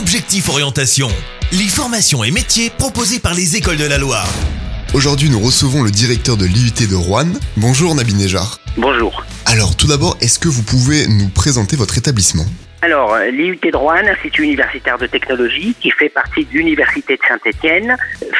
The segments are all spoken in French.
Objectif Orientation, les formations et métiers proposés par les écoles de la Loire. Aujourd'hui, nous recevons le directeur de l'IUT de Rouen. Bonjour Nabi Nejar. Bonjour. Alors, tout d'abord, est-ce que vous pouvez nous présenter votre établissement Alors, l'IUT de Rouen, Institut universitaire de technologie, qui fait partie de l'Université de Saint-Étienne,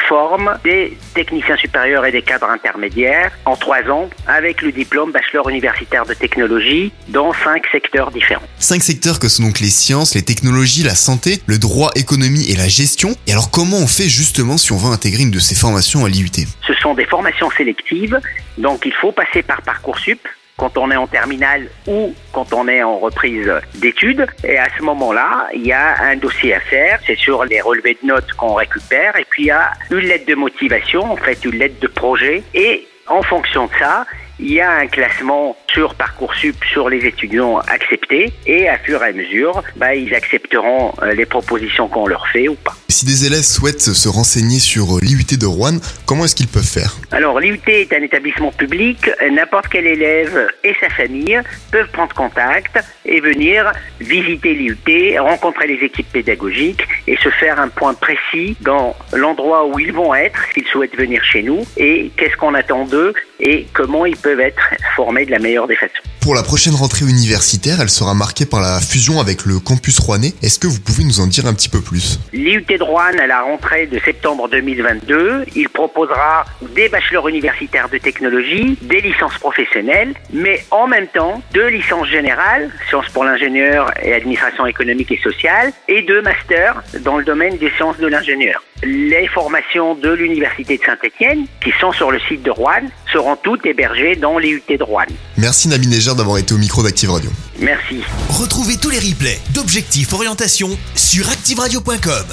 forme des techniciens supérieurs et des cadres intermédiaires en trois ans avec le diplôme bachelor universitaire de technologie dans cinq secteurs différents. Cinq secteurs que sont donc les sciences, les technologies, la santé, le droit, économie et la gestion. Et alors, comment on fait justement si on veut intégrer une de ces formations à l'IUT? Ce sont des formations sélectives, donc il faut passer par Parcoursup quand on est en terminale ou quand on est en reprise d'études. Et à ce moment-là, il y a un dossier à faire. C'est sur les relevés de notes qu'on récupère. Et puis il y a une lettre de motivation, en fait une lettre de projet. Et en fonction de ça, il y a un classement sur Parcoursup sur les étudiants acceptés et à fur et à mesure, bah, ils accepteront euh, les propositions qu'on leur fait ou pas. Si des élèves souhaitent se renseigner sur l'IUT de Rouen, comment est-ce qu'ils peuvent faire? Alors l'IUT est un établissement public, n'importe quel élève et sa famille peuvent prendre contact et venir visiter l'IUT, rencontrer les équipes pédagogiques et se faire un point précis dans l'endroit où ils vont être s'ils souhaitent venir chez nous et qu'est-ce qu'on attend d'eux et comment ils peuvent être formés de la meilleure des façons. Pour la prochaine rentrée universitaire, elle sera marquée par la fusion avec le campus rouennais. Est-ce que vous pouvez nous en dire un petit peu plus? L'IUT de Rouen, à la rentrée de septembre 2022, il proposera des bachelors universitaires de technologie, des licences professionnelles, mais en même temps deux licences générales, sciences pour l'ingénieur et administration économique et sociale, et deux masters dans le domaine des sciences de l'ingénieur. Les formations de l'Université de Saint-Étienne, qui sont sur le site de Rouen, seront toutes hébergées dans l'IUT de Rouen. Merci Nabi D'avoir été au micro d'Active Radio. Merci. Retrouvez tous les replays d'Objectif Orientation sur activeradio.com.